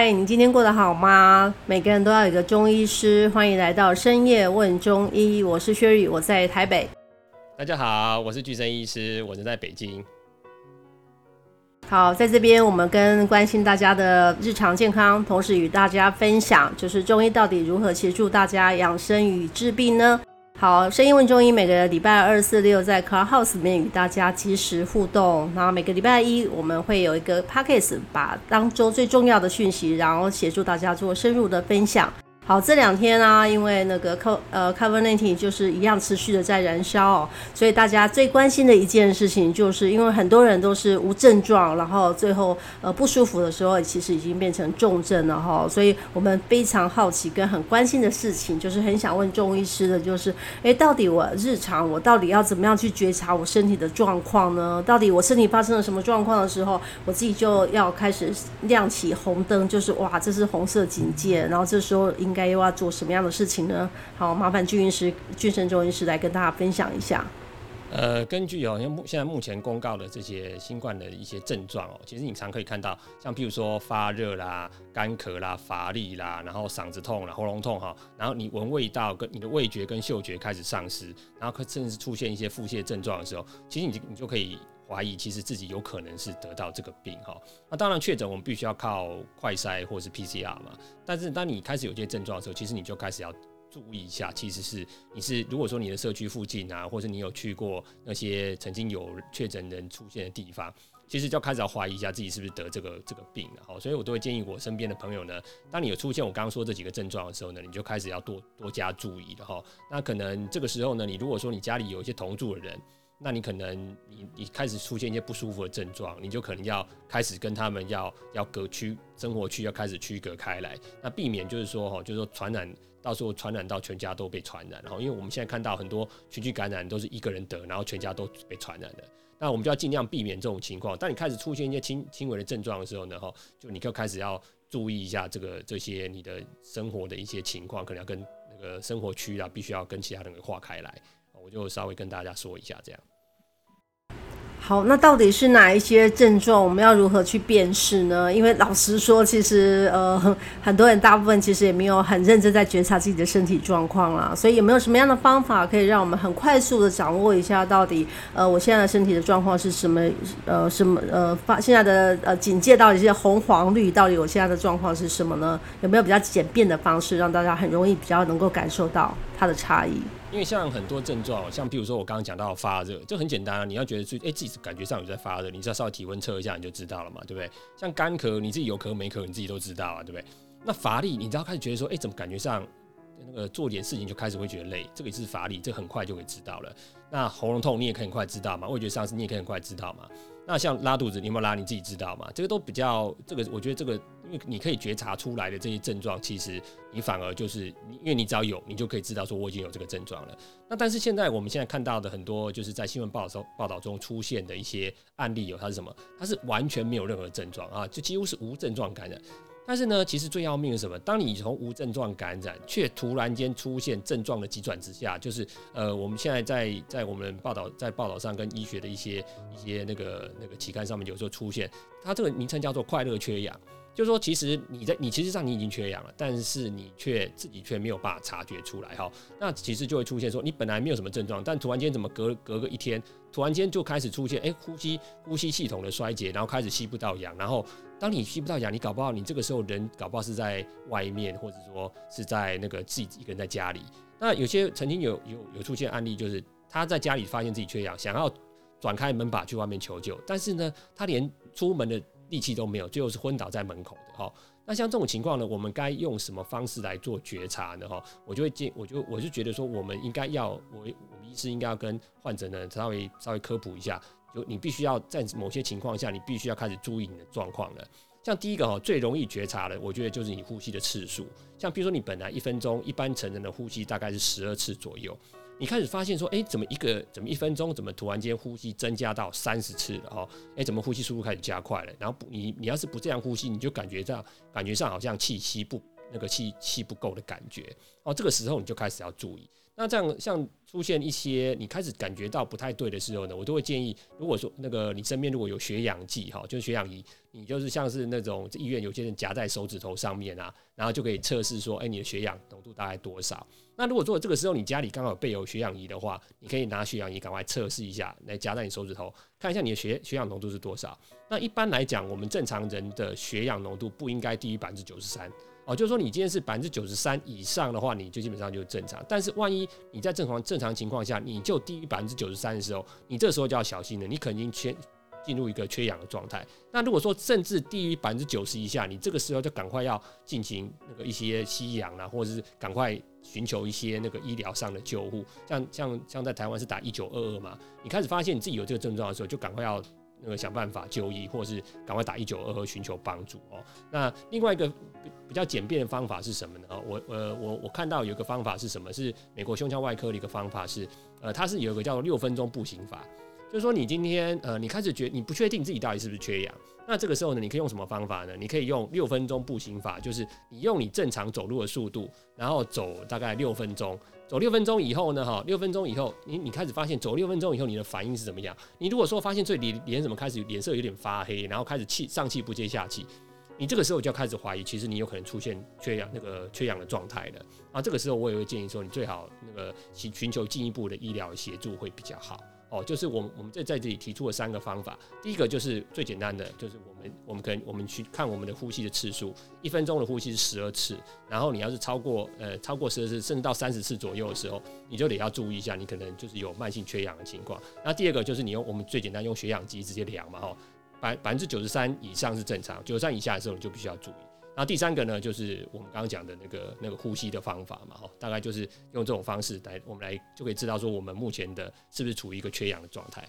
嗨，你今天过得好吗？每个人都要有一个中医师，欢迎来到深夜问中医。我是薛宇，我在台北。大家好，我是巨生医师，我人在北京。好，在这边我们跟关心大家的日常健康，同时与大家分享，就是中医到底如何协助大家养生与治病呢？好，声音问中医，每个礼拜二、四、六在 Clubhouse 里面与大家及时互动。然后每个礼拜一我们会有一个 p a c k a g e 把当周最重要的讯息，然后协助大家做深入的分享。好，这两天啊，因为那个 co 呃 cover nineteen 就是一样持续的在燃烧哦，所以大家最关心的一件事情，就是因为很多人都是无症状，然后最后呃不舒服的时候，其实已经变成重症了哈，所以我们非常好奇跟很关心的事情，就是很想问中医师的，就是诶，到底我日常我到底要怎么样去觉察我身体的状况呢？到底我身体发生了什么状况的时候，我自己就要开始亮起红灯，就是哇，这是红色警戒，然后这时候应该。该又要做什么样的事情呢？好，麻烦俊医师、俊生中医师来跟大家分享一下。呃，根据哦，像目现在目前公告的这些新冠的一些症状哦，其实你常可以看到，像譬如说发热啦、干咳啦、乏力啦，然后嗓子痛啦、喉咙痛哈，然后你闻味道跟你的味觉跟嗅觉开始丧失，然后可甚至出现一些腹泻症状的时候，其实你你就可以。怀疑其实自己有可能是得到这个病哈，那当然确诊我们必须要靠快筛或是 PCR 嘛。但是当你开始有些症状的时候，其实你就开始要注意一下，其实是你是如果说你的社区附近啊，或者你有去过那些曾经有确诊人出现的地方，其实就开始要怀疑一下自己是不是得这个这个病了哈。所以我都会建议我身边的朋友呢，当你有出现我刚刚说这几个症状的时候呢，你就开始要多多加注意了哈。那可能这个时候呢，你如果说你家里有一些同住的人，那你可能你你开始出现一些不舒服的症状，你就可能要开始跟他们要要隔区生活区要开始区隔开来，那避免就是说哈，就是说传染到时候传染到全家都被传染，然后因为我们现在看到很多群聚感染都是一个人得，然后全家都被传染的，那我们就要尽量避免这种情况。当你开始出现一些轻轻微的症状的时候呢，哈，就你就开始要注意一下这个这些你的生活的一些情况，可能要跟那个生活区啊，必须要跟其他人给划开来。我就稍微跟大家说一下，这样。好，那到底是哪一些症状？我们要如何去辨识呢？因为老实说，其实呃，很多人大部分其实也没有很认真在觉察自己的身体状况啦。所以有没有什么样的方法可以让我们很快速的掌握一下，到底呃我现在的身体的状况是什么？呃，什么呃发现在的呃警戒到底是红黄绿？到底我现在的状况是什么呢？有没有比较简便的方式，让大家很容易比较能够感受到它的差异？因为像很多症状，像比如说我刚刚讲到发热，就很简单啊，你要觉得自己哎自己感觉上有在发热，你只要稍微体温测一下你就知道了嘛，对不对？像干咳，你自己有咳没咳，你自己都知道啊，对不对？那乏力，你只要开始觉得说，哎，怎么感觉上那个做点事情就开始会觉得累，这个也是乏力，这很快就可以知道了。那喉咙痛，你也可以很快知道嘛，味觉丧失，你也可以很快知道嘛。那像拉肚子，你有没有拉？你自己知道吗？这个都比较，这个我觉得这个，因为你可以觉察出来的这些症状，其实你反而就是，因为你只要有，你就可以知道说我已经有这个症状了。那但是现在我们现在看到的很多，就是在新闻报道中报道中出现的一些案例，有它是什么？它是完全没有任何症状啊，就几乎是无症状感染。但是呢，其实最要命的是什么？当你从无症状感染，却突然间出现症状的急转直下，就是呃，我们现在在在我们报道在报道上跟医学的一些一些那个那个期刊上面有时候出现，它这个名称叫做快乐缺氧，就是说其实你在你其实上你已经缺氧了，但是你却自己却没有办法察觉出来哈。那其实就会出现说，你本来没有什么症状，但突然间怎么隔隔个一天，突然间就开始出现哎呼吸呼吸系统的衰竭，然后开始吸不到氧，然后。当你吸不到氧，你搞不好你这个时候人搞不好是在外面，或者说是在那个自己一个人在家里。那有些曾经有有有出现案例，就是他在家里发现自己缺氧，想要转开门把去外面求救，但是呢，他连出门的力气都没有，最后是昏倒在门口的哈。那像这种情况呢，我们该用什么方式来做觉察呢？哈，我就会建，我就我就觉得说，我们应该要，我我们医师应该要跟患者呢稍微稍微科普一下。就你必须要在某些情况下，你必须要开始注意你的状况了。像第一个哈，最容易觉察的，我觉得就是你呼吸的次数。像比如说你本来一分钟，一般成人的呼吸大概是十二次左右，你开始发现说，哎，怎么一个怎么一分钟，怎么突然间呼吸增加到三十次了哈？哎，怎么呼吸速度开始加快了？然后不，你你要是不这样呼吸，你就感觉到感觉上好像气息不那个气气不够的感觉哦。这个时候你就开始要注意。那这样像出现一些你开始感觉到不太对的时候呢，我都会建议，如果说那个你身边如果有血氧计哈，就是血氧仪，你就是像是那种医院有些人夹在手指头上面啊，然后就可以测试说，哎，你的血氧浓度大概多少？那如果说这个时候你家里刚好备有血氧仪的话，你可以拿血氧仪赶快测试一下，来夹在你手指头，看一下你的血血氧浓度是多少。那一般来讲，我们正常人的血氧浓度不应该低于百分之九十三。哦，就是说你今天是百分之九十三以上的话，你就基本上就正常。但是万一你在正常正常情况下，你就低于百分之九十三的时候，你这时候就要小心了，你肯定缺进入一个缺氧的状态。那如果说甚至低于百分之九十以下，你这个时候就赶快要进行那个一些吸氧啦，或者是赶快寻求一些那个医疗上的救护。像像像在台湾是打一九二二嘛，你开始发现你自己有这个症状的时候，就赶快要。那个想办法就医，或是赶快打一九二二寻求帮助哦。那另外一个比较简便的方法是什么呢？我呃我我看到有一个方法是什么？是美国胸腔外科的一个方法是，呃，它是有一个叫做六分钟步行法。就是说，你今天呃，你开始觉你不确定自己到底是不是缺氧，那这个时候呢，你可以用什么方法呢？你可以用六分钟步行法，就是你用你正常走路的速度，然后走大概六分钟。走六分钟以后呢，哈，六分钟以后，你你开始发现走六分钟以后你的反应是怎么样？你如果说发现这脸脸怎么开始脸色有点发黑，然后开始气上气不接下气，你这个时候就要开始怀疑，其实你有可能出现缺氧那个缺氧的状态了。啊，这个时候我也会建议说，你最好那个寻寻求进一步的医疗协助会比较好。哦，就是我们我们在在这里提出了三个方法。第一个就是最简单的，就是我们我们可能我们去看我们的呼吸的次数，一分钟的呼吸是十二次，然后你要是超过呃超过十二次，甚至到三十次左右的时候，你就得要注意一下，你可能就是有慢性缺氧的情况。那第二个就是你用我们最简单用血氧机直接量嘛，哈，百百分之九十三以上是正常，九十三以下的时候你就必须要注意。那第三个呢，就是我们刚刚讲的那个那个呼吸的方法嘛，哈，大概就是用这种方式来，我们来就可以知道说我们目前的是不是处于一个缺氧的状态。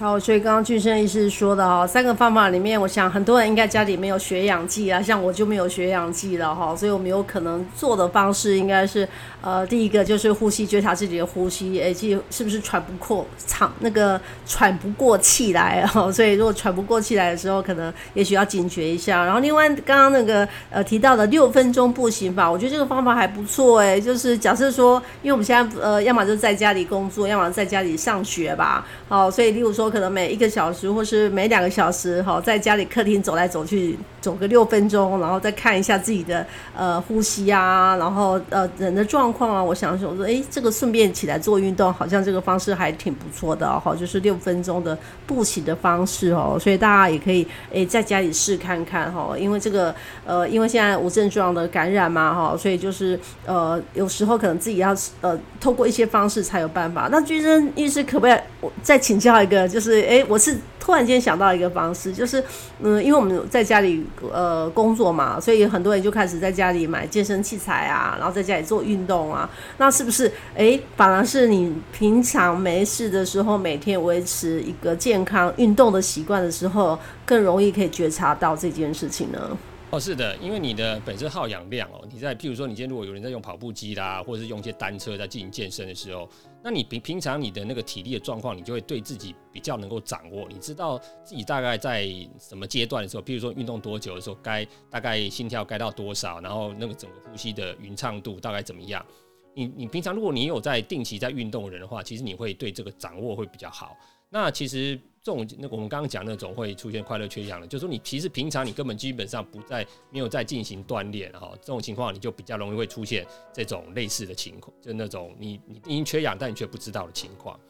好，所以刚刚俊生医师说的哈，三个方法里面，我想很多人应该家里没有血氧计啊，像我就没有血氧计了哈，所以我们有可能做的方式应该是，呃，第一个就是呼吸觉察自己的呼吸，哎，记是不是喘不过喘那个喘不过气来哈，所以如果喘不过气来的时候，可能也许要警觉一下。然后另外刚刚那个呃提到的六分钟步行法，我觉得这个方法还不错哎，就是假设说，因为我们现在呃要么就在家里工作，要么在家里上学吧，好，所以例如说。可能每一个小时，或是每两个小时，哈，在家里客厅走来走去，走个六分钟，然后再看一下自己的呃呼吸啊，然后呃人的状况啊。我想说，我说，哎，这个顺便起来做运动，好像这个方式还挺不错的哈，就是六分钟的步行的方式哦。所以大家也可以哎在家里试看看哈，因为这个呃，因为现在无症状的感染嘛哈，所以就是呃有时候可能自己要呃透过一些方式才有办法。那居生医师可不可以我再请教一个？就是哎，我是突然间想到一个方式，就是嗯，因为我们在家里呃工作嘛，所以很多人就开始在家里买健身器材啊，然后在家里做运动啊。那是不是哎，反而是你平常没事的时候，每天维持一个健康运动的习惯的时候，更容易可以觉察到这件事情呢？哦，是的，因为你的本身耗氧量哦，你在譬如说，你今天如果有人在用跑步机啦，或者是用一些单车在进行健身的时候，那你平平常你的那个体力的状况，你就会对自己比较能够掌握，你知道自己大概在什么阶段的时候，譬如说运动多久的时候，该大概心跳该到多少，然后那个整个呼吸的匀畅度大概怎么样？你你平常如果你有在定期在运动的人的话，其实你会对这个掌握会比较好。那其实。这种那我们刚刚讲那种会出现快乐缺氧的，就是说你其实平常你根本基本上不在没有在进行锻炼哈，这种情况你就比较容易会出现这种类似的情况，就那种你你已经缺氧但你却不知道的情况。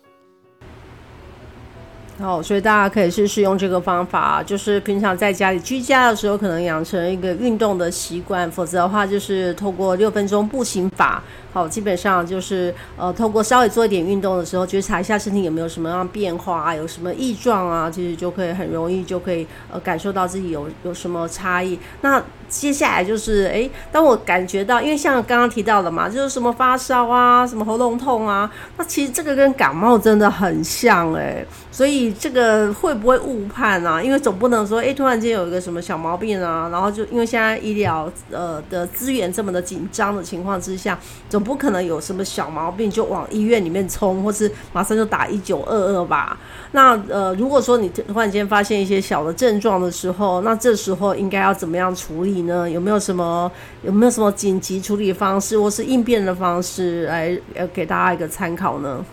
好，所以大家可以试试用这个方法，就是平常在家里居家的时候，可能养成一个运动的习惯，否则的话就是透过六分钟步行法。好，基本上就是呃，透过稍微做一点运动的时候，觉察一下身体有没有什么样变化啊，有什么异状啊，其实就可以很容易就可以呃感受到自己有有什么差异。那接下来就是，哎，当我感觉到，因为像刚刚提到的嘛，就是什么发烧啊，什么喉咙痛啊，那其实这个跟感冒真的很像哎，所以这个会不会误判啊？因为总不能说，哎，突然间有一个什么小毛病啊，然后就因为现在医疗呃的资源这么的紧张的情况之下。总不可能有什么小毛病就往医院里面冲，或是马上就打一九二二吧？那呃，如果说你突然间发现一些小的症状的时候，那这时候应该要怎么样处理理呢？有没有什么有没有什么紧急处理方式或是应变的方式来呃给大家一个参考呢？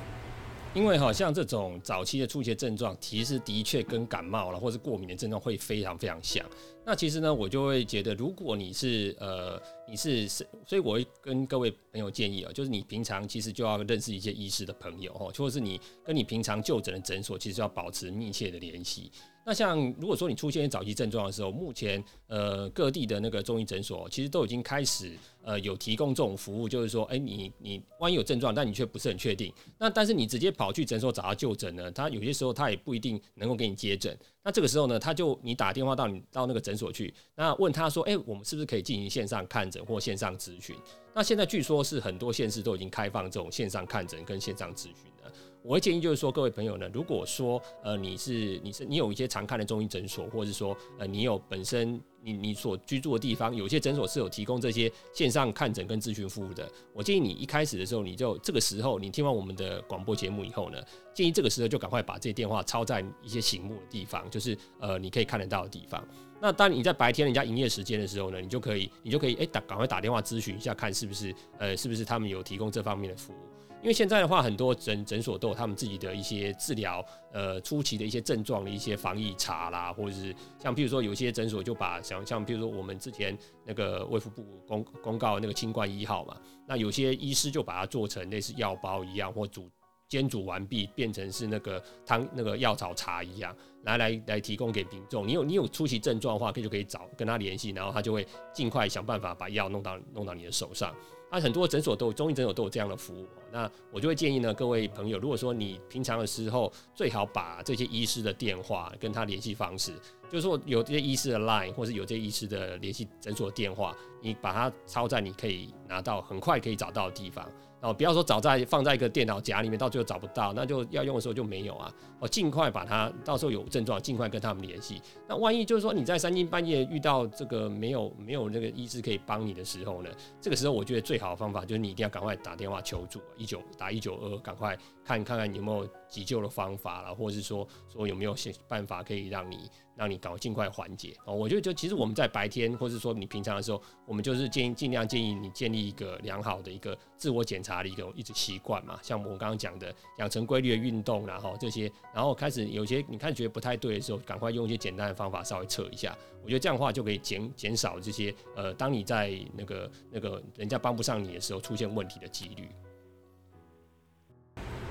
因为好像这种早期的出血症状，其实的确跟感冒了或是过敏的症状会非常非常像。那其实呢，我就会觉得，如果你是呃你是是，所以我会跟各位朋友建议啊，就是你平常其实就要认识一些医师的朋友哦，或者是你跟你平常就诊的诊所，其实要保持密切的联系。那像如果说你出现早期症状的时候，目前呃各地的那个中医诊所其实都已经开始呃有提供这种服务，就是说，哎，你你万一有症状，但你却不是很确定，那但是你直接跑去诊所找他就诊呢，他有些时候他也不一定能够给你接诊。那这个时候呢，他就你打电话到你到那个诊所去，那问他说，哎，我们是不是可以进行线上看诊或线上咨询？那现在据说是很多县市都已经开放这种线上看诊跟线上咨询了。我会建议就是说，各位朋友呢，如果说呃你是你是你有一些常看的中医诊所，或者是说呃你有本身你你所居住的地方有些诊所是有提供这些线上看诊跟咨询服务的，我建议你一开始的时候你就这个时候你听完我们的广播节目以后呢，建议这个时候就赶快把这些电话抄在一些醒目的地方，就是呃你可以看得到的地方。那当你在白天人家营业时间的时候呢，你就可以你就可以哎打赶快打电话咨询一下，看是不是呃是不是他们有提供这方面的服务。因为现在的话，很多诊诊所都有他们自己的一些治疗，呃，初期的一些症状的一些防疫查啦，或者是像譬如说，有些诊所就把像像譬如说我们之前那个卫福部公公告那个清冠一号嘛，那有些医师就把它做成类似药包一样，或组煎煮完毕变成是那个汤那个药草茶一样，来来来提供给民众。你有你有初期症状的话，可以就可以找跟他联系，然后他就会尽快想办法把药弄到弄到你的手上。那很多诊所都有，中医诊所都有这样的服务。那我就会建议呢，各位朋友，如果说你平常的时候，最好把这些医师的电话跟他联系方式，就是说有这些医师的 line，或是有这些医师的联系诊所的电话，你把它抄在你可以拿到很快可以找到的地方。哦，不要说找在放在一个电脑夹里面，到最后找不到，那就要用的时候就没有啊。哦，尽快把它，到时候有症状，尽快跟他们联系。那万一就是说你在三更半夜遇到这个没有没有那个医师可以帮你的时候呢？这个时候我觉得最好的方法就是你一定要赶快打电话求助，一九打一九二，赶快看看看有没有急救的方法了，或者是说说有没有些办法可以让你。让你搞尽快缓解哦，我觉得就其实我们在白天或者说你平常的时候，我们就是建议尽量建议你建立一个良好的一个自我检查的一个一直习惯嘛，像我刚刚讲的养成规律的运动，然后这些，然后开始有些你看觉得不太对的时候，赶快用一些简单的方法稍微测一下，我觉得这样的话就可以减减少这些呃，当你在那个那个人家帮不上你的时候出现问题的几率。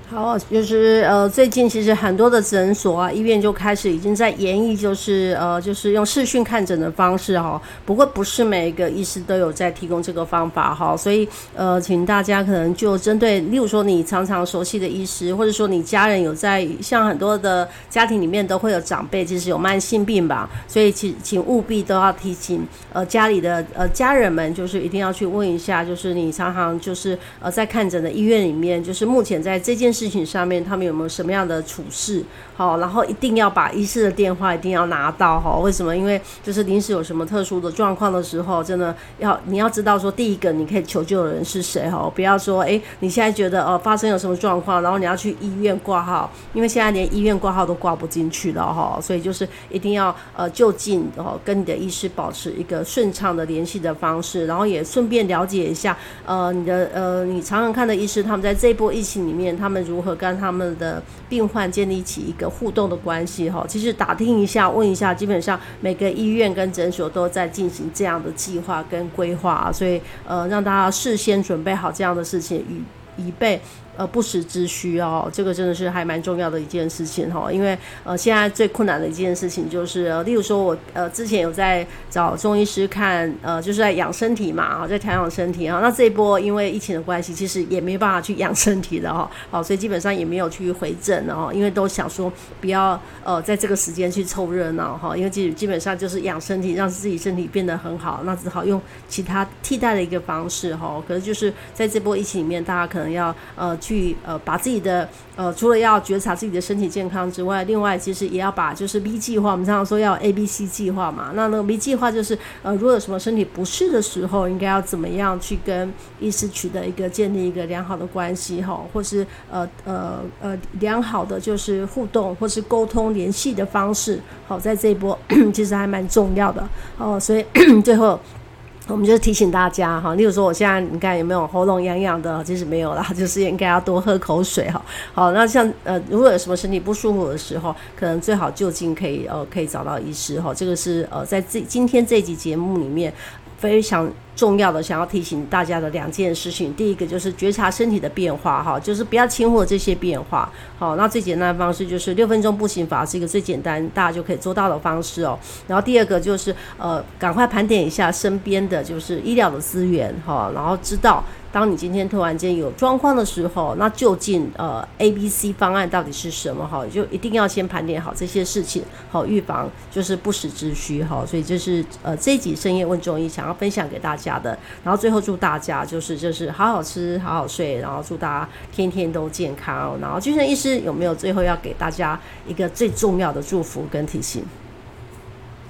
好，就是呃，最近其实很多的诊所啊、医院就开始已经在研议，就是呃，就是用视讯看诊的方式哈。不过不是每一个医师都有在提供这个方法哈，所以呃，请大家可能就针对，例如说你常常熟悉的医师，或者说你家人有在，像很多的家庭里面都会有长辈，其实有慢性病吧，所以请请务必都要提醒呃家里的呃家人们，就是一定要去问一下，就是你常常就是呃在看诊的医院里面，就是目前在这件。事情上面，他们有没有什么样的处事？好，然后一定要把医师的电话一定要拿到哈。为什么？因为就是临时有什么特殊的状况的时候，真的要你要知道说，第一个你可以求救的人是谁哈。不要说哎，你现在觉得呃发生有什么状况，然后你要去医院挂号，因为现在连医院挂号都挂不进去了哈。所以就是一定要呃就近哦跟你的医师保持一个顺畅的联系的方式，然后也顺便了解一下呃你的呃你常常看的医师，他们在这波疫情里面，他们如何跟他们的病患建立起一个互动的关系？哈，其实打听一下、问一下，基本上每个医院跟诊所都在进行这样的计划跟规划啊，所以呃，让大家事先准备好这样的事情，以以备。呃，不时之需哦，这个真的是还蛮重要的一件事情哈。因为呃，现在最困难的一件事情就是，例如说我呃之前有在找中医师看，呃，就是在养身体嘛，啊，在调养身体啊。那这一波因为疫情的关系，其实也没办法去养身体的哈。好，所以基本上也没有去回诊了哈，因为都想说不要呃在这个时间去凑热闹哈，因为基基本上就是养身体，让自己身体变得很好，那只好用其他替代的一个方式哈。可是就是在这波疫情里面，大家可能要呃。去呃把自己的呃除了要觉察自己的身体健康之外，另外其实也要把就是 B 计划，我们常常说要 A B C 计划嘛。那那个 B 计划就是呃如果有什么身体不适的时候，应该要怎么样去跟医师取得一个建立一个良好的关系哈，或是呃呃呃良好的就是互动或是沟通联系的方式。好，在这一波 其实还蛮重要的哦，所以 最后。我们就提醒大家哈，例如说我现在你看有没有喉咙痒痒的，其实没有啦，就是应该要多喝口水哈。好，那像呃，如果有什么身体不舒服的时候，可能最好就近可以呃可以找到医师哈。这个是呃在这今天这集节目里面。非常重要的，想要提醒大家的两件事情。第一个就是觉察身体的变化，哈，就是不要轻忽这些变化。好，那最简单的方式就是六分钟步行法是一个最简单，大家就可以做到的方式哦。然后第二个就是呃，赶快盘点一下身边的就是医疗的资源，哈，然后知道。当你今天突然间有状况的时候，那究竟呃 A、B、C 方案到底是什么？哈，就一定要先盘点好这些事情，好预防就是不时之需哈。所以就是呃这一集深夜问中医想要分享给大家的。然后最后祝大家就是就是好好吃，好好睡，然后祝大家天天都健康。然后精神医师有没有最后要给大家一个最重要的祝福跟提醒？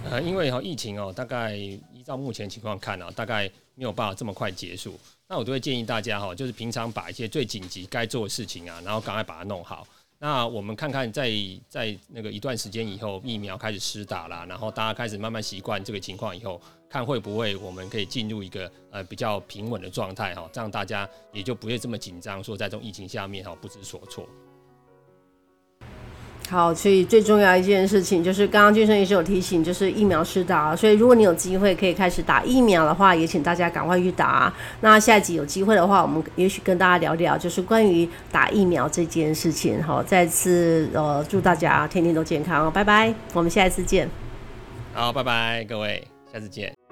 呃，因为哈疫情哦，大概依照目前情况看啊，大概没有办法这么快结束。那我都会建议大家哈，就是平常把一些最紧急该做的事情啊，然后赶快把它弄好。那我们看看，在在那个一段时间以后，疫苗开始施打啦，然后大家开始慢慢习惯这个情况以后，看会不会我们可以进入一个呃比较平稳的状态哈，这样大家也就不会这么紧张，说在这种疫情下面哈不知所措。好，所以最重要一件事情就是，刚刚俊生医生有提醒，就是疫苗施打。所以如果你有机会可以开始打疫苗的话，也请大家赶快去打。那下一集有机会的话，我们也许跟大家聊聊，就是关于打疫苗这件事情。好，再次呃，祝大家天天都健康，拜拜，我们下一次见。好，拜拜，各位，下次见。